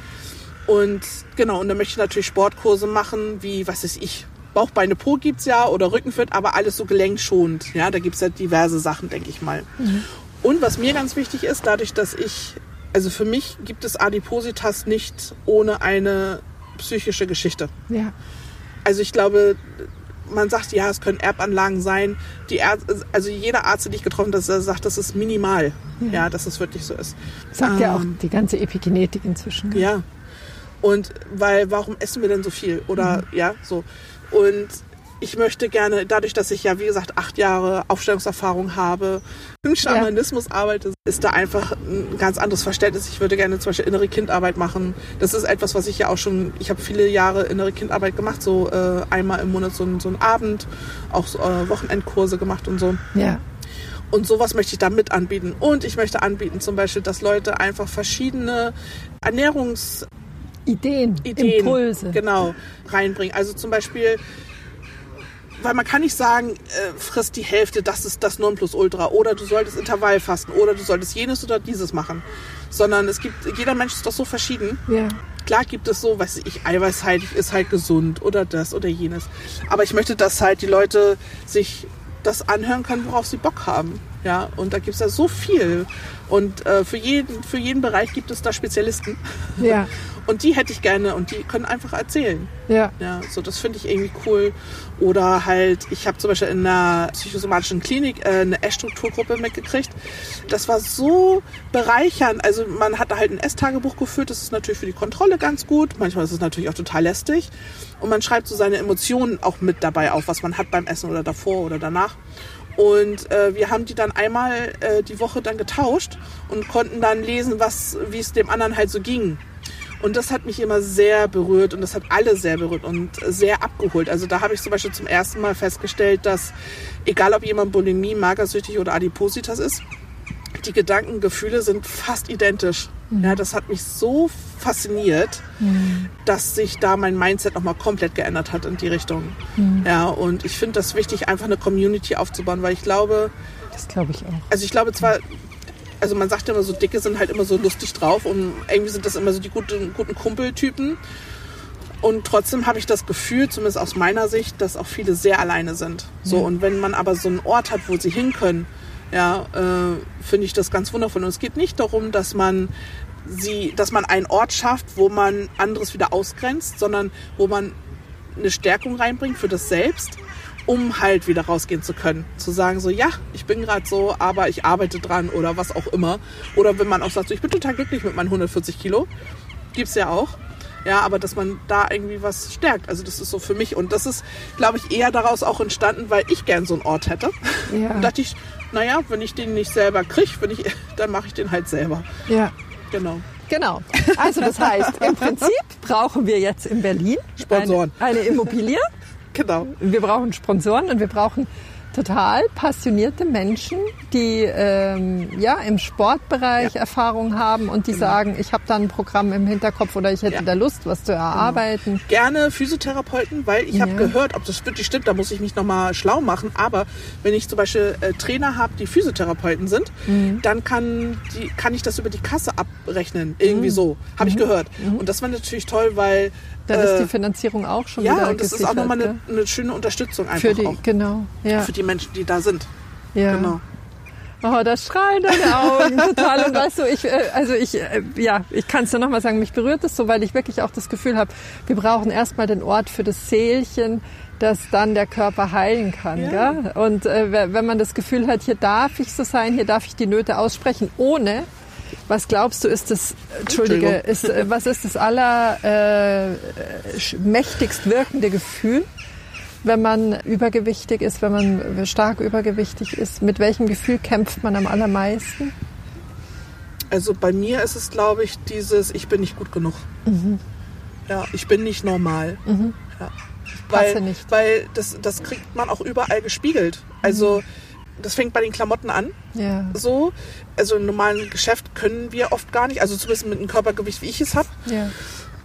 Und genau, und dann möchte ich natürlich Sportkurse machen, wie, was weiß ich, Bauch, Beine, Po gibt's ja oder Rückenfit, aber alles so gelenkschonend. Ja, da gibt's ja diverse Sachen, denke ich mal. Mhm. Und was mir ganz wichtig ist, dadurch, dass ich, also für mich gibt es Adipositas nicht ohne eine psychische Geschichte. Ja. Also ich glaube, man sagt, ja, es können Erbanlagen sein. Die Ärzte, also jeder Arzt, den ich getroffen habe, sagt, das ist minimal. Ja, ja dass es wirklich so ist. Sagt ähm, ja auch ähm, die ganze Epigenetik inzwischen. Ne? Ja. Und weil, warum essen wir denn so viel? Oder mhm. ja, so. Und ich möchte gerne, dadurch, dass ich ja, wie gesagt, acht Jahre Aufstellungserfahrung habe, im Schamanismus ja. arbeite, ist da einfach ein ganz anderes Verständnis. Ich würde gerne zum Beispiel innere Kindarbeit machen. Das ist etwas, was ich ja auch schon, ich habe viele Jahre innere Kindarbeit gemacht, so äh, einmal im Monat so, so einen Abend, auch so, äh, Wochenendkurse gemacht und so. Ja. Und sowas möchte ich da mit anbieten. Und ich möchte anbieten zum Beispiel, dass Leute einfach verschiedene Ernährungs Ideen, Ideen, Impulse. Genau, reinbringen. Also zum Beispiel weil man kann nicht sagen, äh, frisst die Hälfte, das ist das Nonplusultra oder du solltest Intervall fasten oder du solltest jenes oder dieses machen, sondern es gibt, jeder Mensch ist doch so verschieden. Ja. Klar gibt es so, weiß ich, eiweißhaltig ist halt gesund oder das oder jenes. Aber ich möchte, dass halt die Leute sich das anhören können, worauf sie Bock haben. Ja, und da gibt es ja so viel. Und äh, für, jeden, für jeden Bereich gibt es da Spezialisten. Ja. Und die hätte ich gerne und die können einfach erzählen. Ja. Ja, so das finde ich irgendwie cool. Oder halt, ich habe zum Beispiel in einer psychosomatischen Klinik äh, eine Essstrukturgruppe mitgekriegt. Das war so bereichernd. Also man hat da halt ein Esstagebuch geführt. Das ist natürlich für die Kontrolle ganz gut. Manchmal ist es natürlich auch total lästig. Und man schreibt so seine Emotionen auch mit dabei auf, was man hat beim Essen oder davor oder danach. Und äh, wir haben die dann einmal äh, die Woche dann getauscht und konnten dann lesen, wie es dem anderen halt so ging. Und das hat mich immer sehr berührt und das hat alle sehr berührt und sehr abgeholt. Also da habe ich zum Beispiel zum ersten Mal festgestellt, dass egal ob jemand Bulimie, magersüchtig oder Adipositas ist, die Gedanken, Gefühle sind fast identisch. Mhm. Ja, das hat mich so fasziniert, mhm. dass sich da mein Mindset nochmal komplett geändert hat in die Richtung. Mhm. Ja, und ich finde das wichtig, einfach eine Community aufzubauen, weil ich glaube, das glaube ich auch. Also ich glaube zwar, also man sagt immer so, Dicke sind halt immer so lustig drauf und irgendwie sind das immer so die guten, guten Kumpeltypen. Und trotzdem habe ich das Gefühl, zumindest aus meiner Sicht, dass auch viele sehr alleine sind. So, ja. und wenn man aber so einen Ort hat, wo sie hin können, ja, äh, finde ich das ganz wundervoll. Und es geht nicht darum, dass man sie, dass man einen Ort schafft, wo man anderes wieder ausgrenzt, sondern wo man eine Stärkung reinbringt für das Selbst um halt wieder rausgehen zu können. Zu sagen so, ja, ich bin gerade so, aber ich arbeite dran oder was auch immer. Oder wenn man auch sagt, so, ich bin total glücklich mit meinen 140 Kilo. Gibt's ja auch. Ja, aber dass man da irgendwie was stärkt. Also das ist so für mich. Und das ist, glaube ich, eher daraus auch entstanden, weil ich gern so einen Ort hätte. Ja. Und dachte ich, naja, wenn ich den nicht selber kriege, ich, dann mache ich den halt selber. Ja. Genau. Genau. Also das heißt, im Prinzip brauchen wir jetzt in Berlin Sponsoren. Eine, eine Immobilie. Genau. Wir brauchen Sponsoren und wir brauchen total passionierte Menschen, die ähm, ja im Sportbereich ja. Erfahrung haben und die genau. sagen, ich habe da ein Programm im Hinterkopf oder ich hätte ja. da Lust, was zu erarbeiten. Genau. Gerne Physiotherapeuten, weil ich ja. habe gehört, ob das wirklich stimmt, da muss ich mich nochmal schlau machen. Aber wenn ich zum Beispiel äh, Trainer habe, die Physiotherapeuten sind, mhm. dann kann, die, kann ich das über die Kasse abrechnen. Irgendwie mhm. so, habe mhm. ich gehört. Mhm. Und das war natürlich toll, weil dann ist die äh, Finanzierung auch schon ja, wieder Ja, und das ist auch nochmal eine, eine, schöne Unterstützung einfach für die, auch. Genau, ja. Für die Menschen, die da sind. Ja. Genau. Oh, das strahlen deine Augen total. Und weißt du, ich, äh, also ich, äh, ja, ich kann es nur nochmal sagen, mich berührt es so, weil ich wirklich auch das Gefühl habe, wir brauchen erstmal den Ort für das Seelchen, dass dann der Körper heilen kann. Ja. Gell? Und äh, wenn man das Gefühl hat, hier darf ich so sein, hier darf ich die Nöte aussprechen, ohne was glaubst du, ist das, Entschuldige, ist, äh, was ist das aller äh, mächtigst wirkende Gefühl, wenn man übergewichtig ist, wenn man stark übergewichtig ist? Mit welchem Gefühl kämpft man am allermeisten? Also bei mir ist es, glaube ich, dieses, ich bin nicht gut genug. Mhm. Ja, ich bin nicht normal. Mhm. Ja. Weil, nicht. weil das, das kriegt man auch überall gespiegelt. Also mhm das fängt bei den Klamotten an. Ja. So. Also im normalen Geschäft können wir oft gar nicht, also zumindest mit einem Körpergewicht, wie ich es habe. Ja.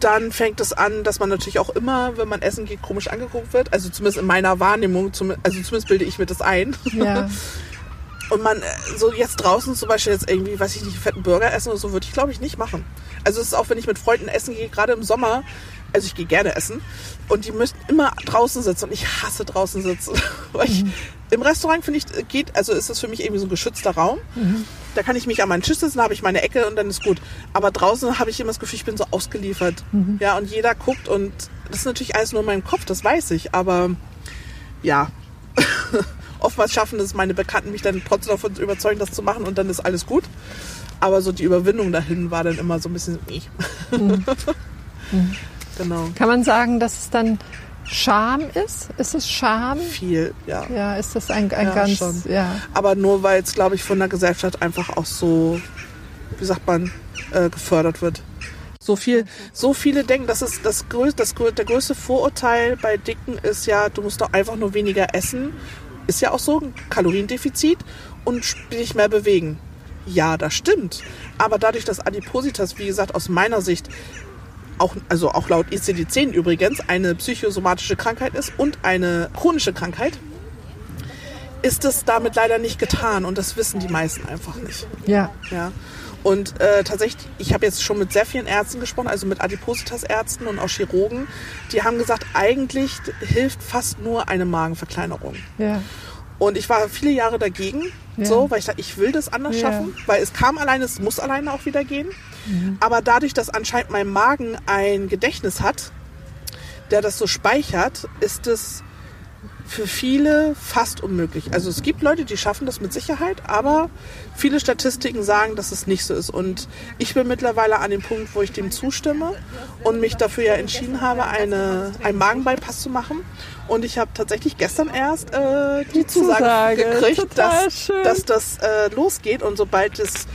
Dann fängt es an, dass man natürlich auch immer, wenn man essen geht, komisch angeguckt wird. Also zumindest in meiner Wahrnehmung, also zumindest bilde ich mir das ein. Ja. Und man, äh, so jetzt draußen zum Beispiel jetzt irgendwie, weiß ich nicht, fetten Burger essen oder so, würde ich glaube ich nicht machen. Also es ist auch, wenn ich mit Freunden essen gehe, gerade im Sommer, also ich gehe gerne essen und die müssen immer draußen sitzen und ich hasse draußen sitzen. Weil ich, mhm. Im Restaurant finde ich, geht, also ist das für mich irgendwie so ein geschützter Raum. Mhm. Da kann ich mich an meinen Tisch setzen, habe ich meine Ecke und dann ist gut. Aber draußen habe ich immer das Gefühl, ich bin so ausgeliefert. Mhm. Ja, und jeder guckt und das ist natürlich alles nur in meinem Kopf, das weiß ich. Aber ja, oftmals schaffen es meine Bekannten, mich dann trotzdem davon zu überzeugen, das zu machen und dann ist alles gut. Aber so die Überwindung dahin war dann immer so ein bisschen. Mhm. mhm. Genau. Kann man sagen, dass es dann Scham ist? Ist es Scham? Viel, ja. Ja, ist das ein, ein ja, ganz, schon. ja. Aber nur weil es, glaube ich, von der Gesellschaft einfach auch so, wie sagt man, äh, gefördert wird. So viel, so viele denken, das ist das größte, das, der größte Vorurteil bei Dicken ist ja, du musst doch einfach nur weniger essen. Ist ja auch so ein Kaloriendefizit und dich mehr bewegen. Ja, das stimmt. Aber dadurch, dass Adipositas, wie gesagt, aus meiner Sicht auch, also auch laut ICD-10 übrigens, eine psychosomatische Krankheit ist und eine chronische Krankheit, ist es damit leider nicht getan und das wissen die meisten einfach nicht. Ja. ja. Und äh, tatsächlich, ich habe jetzt schon mit sehr vielen Ärzten gesprochen, also mit Adipositas-Ärzten und auch Chirurgen, die haben gesagt, eigentlich hilft fast nur eine Magenverkleinerung. Ja. Und ich war viele Jahre dagegen, ja. so, weil ich dachte, ich will das anders ja. schaffen, weil es kam alleine, es muss alleine auch wieder gehen. Mhm. Aber dadurch, dass anscheinend mein Magen ein Gedächtnis hat, der das so speichert, ist es für viele fast unmöglich. Also es gibt Leute, die schaffen das mit Sicherheit, aber viele Statistiken sagen, dass es nicht so ist. Und ich bin mittlerweile an dem Punkt, wo ich dem zustimme und mich dafür ja entschieden habe, eine, einen Magenbypass zu machen. Und ich habe tatsächlich gestern erst äh, die, Zusage, Zusage, gekriegt, dass, dass, das äh, losgeht. Und sobald das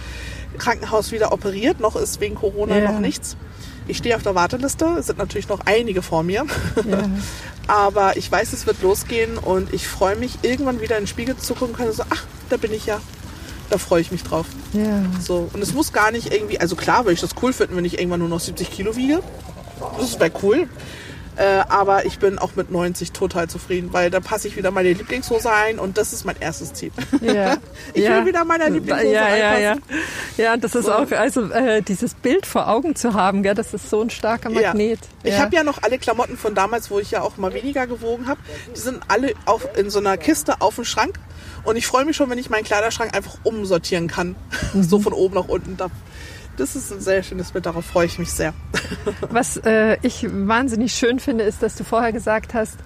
Krankenhaus wieder operiert, noch ist wegen Corona ja. noch nichts. Ich stehe auf der Warteliste, es sind natürlich noch einige vor mir. Ja. Aber ich weiß, es wird losgehen und ich freue mich, irgendwann wieder in den Spiegel zu gucken können. So, ach, da bin ich ja. Da freue ich mich drauf. Ja. So. Und es muss gar nicht irgendwie, also klar würde ich das cool finden, wenn ich irgendwann nur noch 70 Kilo wiege. Das wäre cool. Äh, aber ich bin auch mit 90 total zufrieden, weil da passe ich wieder meine Lieblingshose ein und das ist mein erstes Ziel. Ja. ich ja. will wieder meiner Lieblingshose ja, einpassen. Ja, ja. ja, das ist so. auch, also äh, dieses Bild vor Augen zu haben, gell, das ist so ein starker Magnet. Ja. Ich habe ja noch alle Klamotten von damals, wo ich ja auch mal weniger gewogen habe. Die sind alle auf, in so einer Kiste auf dem Schrank. Und ich freue mich schon, wenn ich meinen Kleiderschrank einfach umsortieren kann. Mhm. so von oben nach unten. Da das ist ein sehr schönes Bild, darauf freue ich mich sehr. Was äh, ich wahnsinnig schön finde, ist, dass du vorher gesagt hast,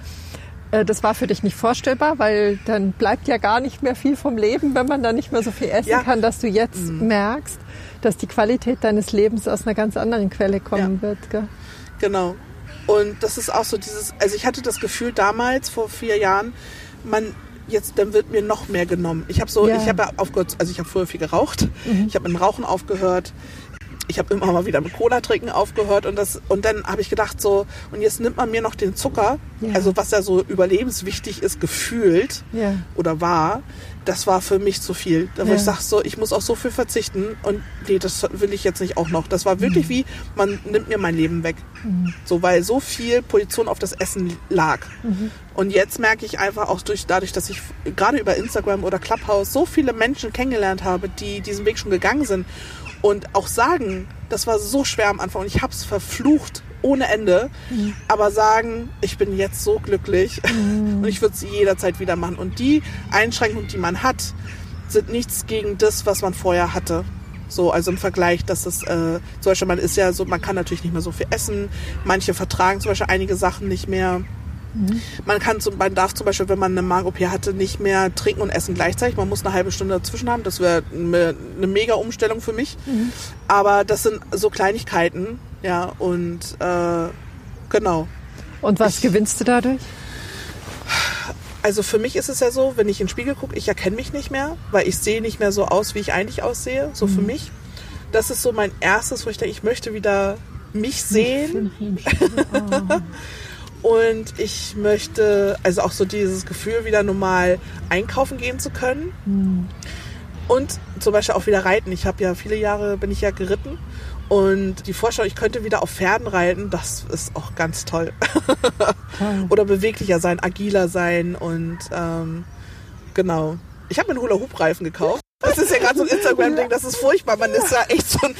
äh, das war für dich nicht vorstellbar, weil dann bleibt ja gar nicht mehr viel vom Leben, wenn man da nicht mehr so viel essen ja. kann, dass du jetzt mhm. merkst, dass die Qualität deines Lebens aus einer ganz anderen Quelle kommen ja. wird. Gell? Genau. Und das ist auch so dieses, also ich hatte das Gefühl damals, vor vier Jahren, man jetzt dann wird mir noch mehr genommen. Ich habe so, ja. ich habe aufgehört, also ich habe früher viel geraucht, mhm. ich habe mit dem Rauchen aufgehört, ich habe immer mal wieder mit Cola trinken aufgehört und das und dann habe ich gedacht so und jetzt nimmt man mir noch den Zucker, ja. also was ja so überlebenswichtig ist gefühlt ja. oder war, das war für mich zu viel. Da wo ja. ich sage so, ich muss auf so viel verzichten und nee, das will ich jetzt nicht auch noch. Das war wirklich mhm. wie man nimmt mir mein Leben weg. Mhm. So weil so viel Position auf das Essen lag. Mhm. Und jetzt merke ich einfach auch durch dadurch, dass ich gerade über Instagram oder Clubhouse so viele Menschen kennengelernt habe, die diesen Weg schon gegangen sind und auch sagen, das war so schwer am Anfang und ich habe es verflucht ohne Ende. Mhm. Aber sagen, ich bin jetzt so glücklich mhm. und ich würde es jederzeit wieder machen. Und die Einschränkungen, die man hat, sind nichts gegen das, was man vorher hatte. So, also im Vergleich, dass es äh, zum Beispiel, man ist ja so, man kann natürlich nicht mehr so viel essen. Manche vertragen zum Beispiel einige Sachen nicht mehr. Mhm. Man kann zum, man darf zum Beispiel, wenn man eine Magen-OP hatte, nicht mehr trinken und essen gleichzeitig. Man muss eine halbe Stunde dazwischen haben. Das wäre eine, eine mega Umstellung für mich. Mhm. Aber das sind so Kleinigkeiten, ja, und äh, genau. Und was ich, gewinnst du dadurch? Also für mich ist es ja so, wenn ich in den Spiegel gucke, ich erkenne mich nicht mehr, weil ich sehe nicht mehr so aus, wie ich eigentlich aussehe. So mhm. für mich. Das ist so mein erstes, wo ich denke, ich möchte wieder mich sehen. Oh. Und ich möchte also auch so dieses Gefühl, wieder normal einkaufen gehen zu können. Mhm. Und zum Beispiel auch wieder reiten. Ich habe ja viele Jahre bin ich ja geritten. Und die Vorstellung, ich könnte wieder auf Pferden reiten, das ist auch ganz toll. Oder beweglicher sein, agiler sein und ähm, genau. Ich habe mir einen Hula-Hoop-Reifen gekauft. Das ist ja gerade so ein Instagram-Ding, das ist furchtbar. Man ist ja echt so ein,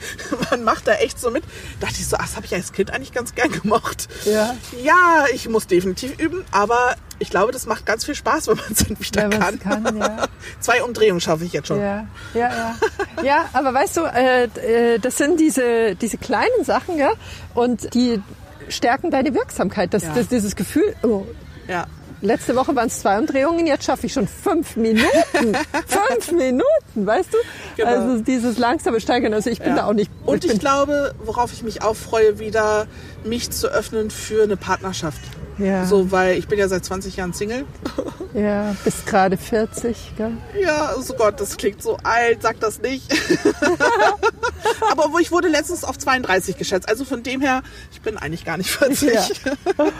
man macht da echt so mit. Da dachte ich so, ach, das habe ich als Kind eigentlich ganz gern gemocht. Ja. Ja, ich muss definitiv üben, aber ich glaube, das macht ganz viel Spaß, wenn man es dann wieder ja, kann. kann ja. Zwei Umdrehungen schaffe ich jetzt schon. Ja, ja, ja. ja aber weißt du, äh, äh, das sind diese, diese kleinen Sachen, ja, und die stärken deine Wirksamkeit. Das, ja. das, dieses Gefühl, oh, ja. Letzte Woche waren es zwei Umdrehungen, jetzt schaffe ich schon fünf Minuten. fünf Minuten, weißt du? Genau. Also dieses langsame Steigern, also ich bin ja. da auch nicht. Und ich, ich glaube, worauf ich mich auch freue, wieder mich zu öffnen für eine Partnerschaft. Ja. So, weil ich bin ja seit 20 Jahren Single. Ja, bist gerade 40, gell? Ja, oh Gott, das klingt so alt, sag das nicht. Aber wo ich wurde letztens auf 32 geschätzt. Also von dem her, ich bin eigentlich gar nicht 40. Ja.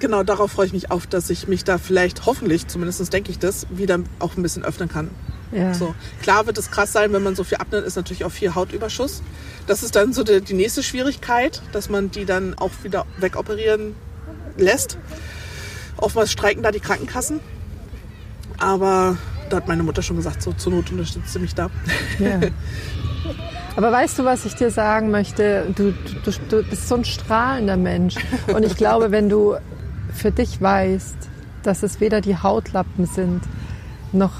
genau, darauf freue ich mich auf, dass ich mich da vielleicht, hoffentlich, zumindest denke ich das, wieder auch ein bisschen öffnen kann. Ja. So. Klar wird es krass sein, wenn man so viel abnimmt, ist natürlich auch viel Hautüberschuss. Das ist dann so die, die nächste Schwierigkeit, dass man die dann auch wieder wegoperieren lässt. Oftmals streiken da die Krankenkassen. Aber da hat meine Mutter schon gesagt, so zur Not unterstützt sie mich da. Ja. Aber weißt du, was ich dir sagen möchte? Du, du, du bist so ein strahlender Mensch. Und ich glaube, wenn du für dich weißt, dass es weder die Hautlappen sind, noch,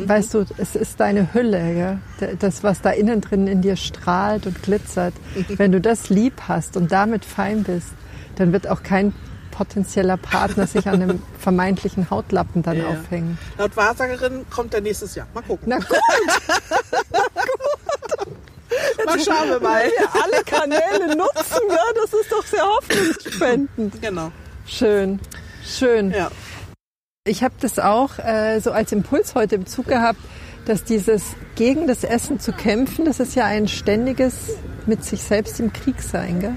mhm. weißt du, es ist deine Hülle, gell? das, was da innen drin in dir strahlt und glitzert. Mhm. Wenn du das lieb hast und damit fein bist, dann wird auch kein potenzieller Partner sich an einem vermeintlichen Hautlappen dann Ja. aufhängen. Laut Wahrsagerin kommt der nächstes Jahr. Mal gucken. Na gut, Mal schauen wir mal. wir alle Kanäle nutzen, ja, das ist doch sehr hoffnungsspendend. Genau. Schön, schön. Ja. Ich habe das auch äh, so als Impuls heute im Zug gehabt, dass dieses gegen das Essen zu kämpfen, das ist ja ein ständiges mit sich selbst im Krieg sein, gell?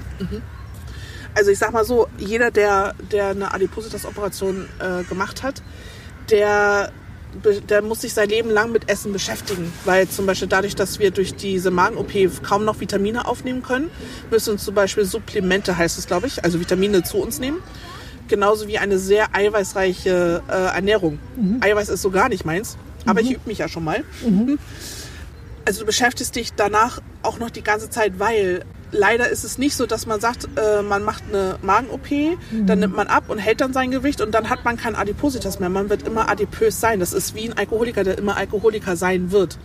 Also ich sag mal so, jeder, der, der eine Adipositas-Operation äh, gemacht hat, der, der muss sich sein Leben lang mit Essen beschäftigen. Weil zum Beispiel dadurch, dass wir durch diese Magen-OP kaum noch Vitamine aufnehmen können, müssen uns zum Beispiel Supplemente, heißt es glaube ich, also Vitamine zu uns nehmen. Genauso wie eine sehr eiweißreiche äh, Ernährung. Eiweiß ist so gar nicht meins, aber ich übe mich ja schon mal. Also du beschäftigst dich danach auch noch die ganze Zeit, weil leider ist es nicht so, dass man sagt, äh, man macht eine Magen-OP, dann nimmt man ab und hält dann sein Gewicht und dann hat man kein Adipositas mehr. Man wird immer adipös sein. Das ist wie ein Alkoholiker, der immer Alkoholiker sein wird.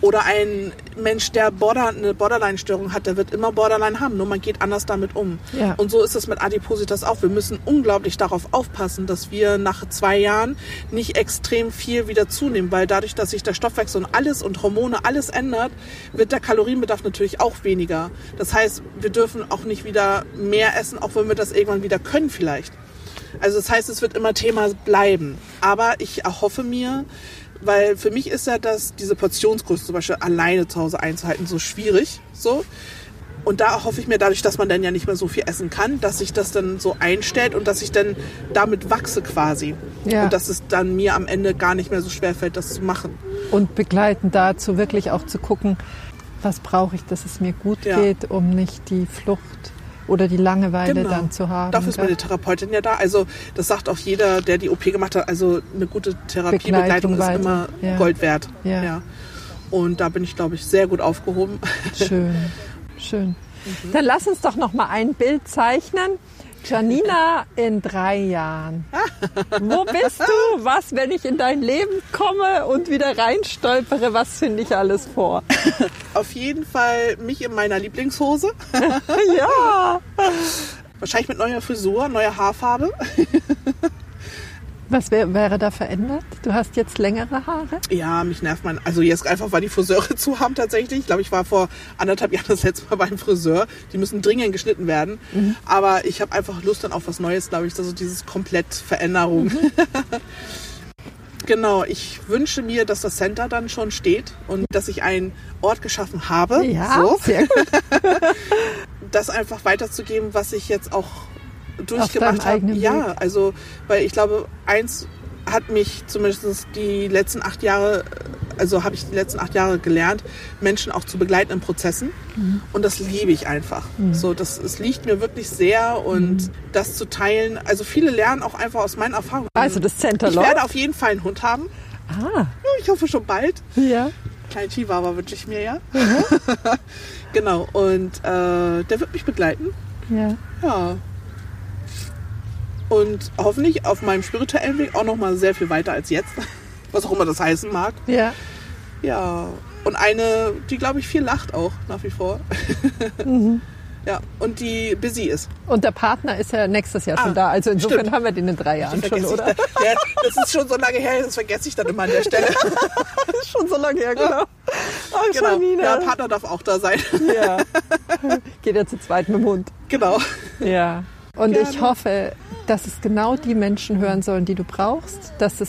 Oder ein Mensch, der Border, eine Borderline-Störung hat, der wird immer Borderline haben, nur man geht anders damit um. Ja. Und so ist es mit Adipositas auch. Wir müssen unglaublich darauf aufpassen, dass wir nach zwei Jahren nicht extrem viel wieder zunehmen, weil dadurch, dass sich der Stoffwechsel und alles und Hormone alles ändert, wird der Kalorienbedarf natürlich auch weniger. Das heißt, wir dürfen auch nicht wieder mehr essen, auch wenn wir das irgendwann wieder können vielleicht. Also das heißt, es wird immer Thema bleiben. Aber ich erhoffe mir, weil für mich ist ja das, diese Portionsgröße zum Beispiel alleine zu Hause einzuhalten so schwierig. So. Und da hoffe ich mir dadurch, dass man dann ja nicht mehr so viel essen kann, dass sich das dann so einstellt und dass ich dann damit wachse quasi. Ja. Und dass es dann mir am Ende gar nicht mehr so schwer fällt, das zu machen. Und begleitend dazu wirklich auch zu gucken, was brauche ich, dass es mir gut Ja. geht, um nicht die Flucht oder die Langeweile Genau. dann zu haben. Dafür ist meine Therapeutin ja da. Also das sagt auch jeder, der die OP gemacht hat. Also eine gute Therapiebegleitung Begleitung ist immer Ja. Gold wert. Ja. Und da bin ich, glaube ich, sehr gut aufgehoben. Schön, schön. Mhm. Dann lass uns doch noch mal ein Bild zeichnen. Janina in drei Jahren. Wo bist du? Was, wenn ich in dein Leben komme und wieder reinstolpere? Was finde ich alles vor? Auf jeden Fall mich in meiner Lieblingshose. Ja. Wahrscheinlich mit neuer Frisur, neuer Haarfarbe. Was wär, wäre da verändert? Du hast jetzt längere Haare? Ja, mich nervt man. Also jetzt einfach, weil die Friseure zu haben tatsächlich. Ich glaube, ich war vor anderthalb Jahren das letzte Mal beim Friseur. Die müssen dringend geschnitten werden. Aber ich habe einfach Lust dann auf was Neues, glaube ich. Also dieses komplett Veränderung. genau, ich wünsche mir, dass das Center dann schon steht und dass ich einen Ort geschaffen habe. Ja, So, sehr gut. das einfach weiterzugeben, was ich jetzt auch durchgemacht habe. Ja, Weg. also, weil ich glaube, eins hat mich zumindest die letzten acht Jahre, also habe ich die letzten acht Jahre gelernt, Menschen auch zu begleiten in Prozessen. Mhm. Und das liebe ich einfach. So, das, es liegt mir wirklich sehr und Mhm. das zu teilen. Also viele lernen auch einfach aus meinen Erfahrungen. Also das Center ich werde auf jeden Fall einen Hund haben. Ah, Ich hoffe schon bald. ja. Kleinen Chihuahua wünsche ich mir ja. Mhm. genau. Und äh, der wird mich begleiten. Ja. Ja. Und hoffentlich auf meinem spirituellen Weg auch noch mal sehr viel weiter als jetzt. Was auch immer das heißen mag. Ja. Ja. Und eine, die glaube ich viel lacht auch nach wie vor. Mhm. Ja. Und die busy ist. Und der Partner ist ja nächstes Jahr schon Ah, da. Also insofern stimmt. haben wir den in drei Jahren schon, oder? dann- Ja, das ist schon so lange her, das vergesse ich dann immer an der Stelle. Das ist schon so lange her, genau. Ach, genau. Janina. Ja, Partner darf auch da sein. Ja. Geht ja zu zweit mit dem Hund. genau. Ja. Und ich Gerne. hoffe, dass es genau die Menschen hören sollen, die du brauchst, dass es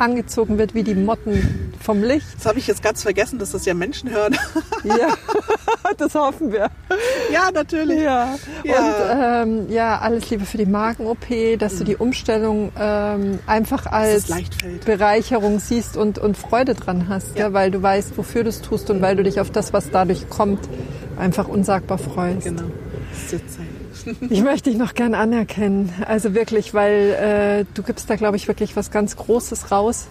angezogen wird wie die Motten vom Licht. Das habe ich jetzt ganz vergessen, dass das ja Menschen hören. Ja, das hoffen wir. ja, natürlich. Ja. Ja. Und ähm, ja, alles Liebe für die Magen-OP, dass du die Umstellung ähm, einfach als. Bereicherung siehst und, und Freude dran hast, ja. Ja. weil du weißt, wofür du es tust und weil du dich auf das, was dadurch kommt, einfach unsagbar freust. Genau. Das ist jetzt Zeit. Ich möchte dich noch gern anerkennen. Also wirklich, weil äh, du gibst da, glaube ich, wirklich was ganz Großes raus.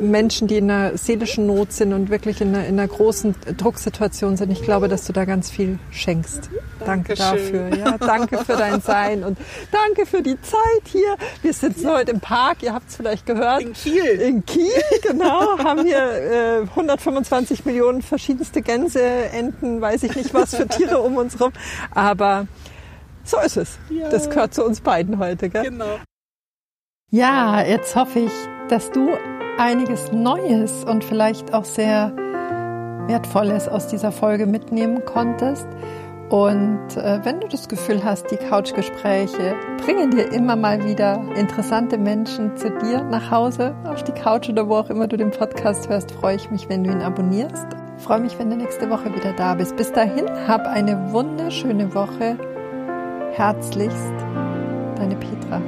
Menschen, die in einer seelischen Not sind und wirklich in einer, in einer großen Drucksituation sind. Ich glaube, dass du da ganz viel schenkst. Danke Dankeschön. dafür. Ja, danke für dein Sein und danke für die Zeit hier. Wir sitzen heute im Park. Ihr habt es vielleicht gehört. In Kiel. In Kiel, genau, haben hier äh, 125 Millionen verschiedenste Gänse, Enten, weiß ich nicht was für Tiere um uns rum. Aber So ist es. Ja. Das gehört zu uns beiden heute, gell? Genau. Ja, jetzt hoffe ich, dass du einiges Neues und vielleicht auch sehr Wertvolles aus dieser Folge mitnehmen konntest. Und äh, wenn du das Gefühl hast, die Couchgespräche bringen dir immer mal wieder interessante Menschen zu dir nach Hause, auf die Couch oder wo auch immer du den Podcast hörst, freue ich mich, wenn du ihn abonnierst. Freue mich, wenn du nächste Woche wieder da bist. Bis dahin, hab eine wunderschöne Woche. Herzlichst, deine Petra.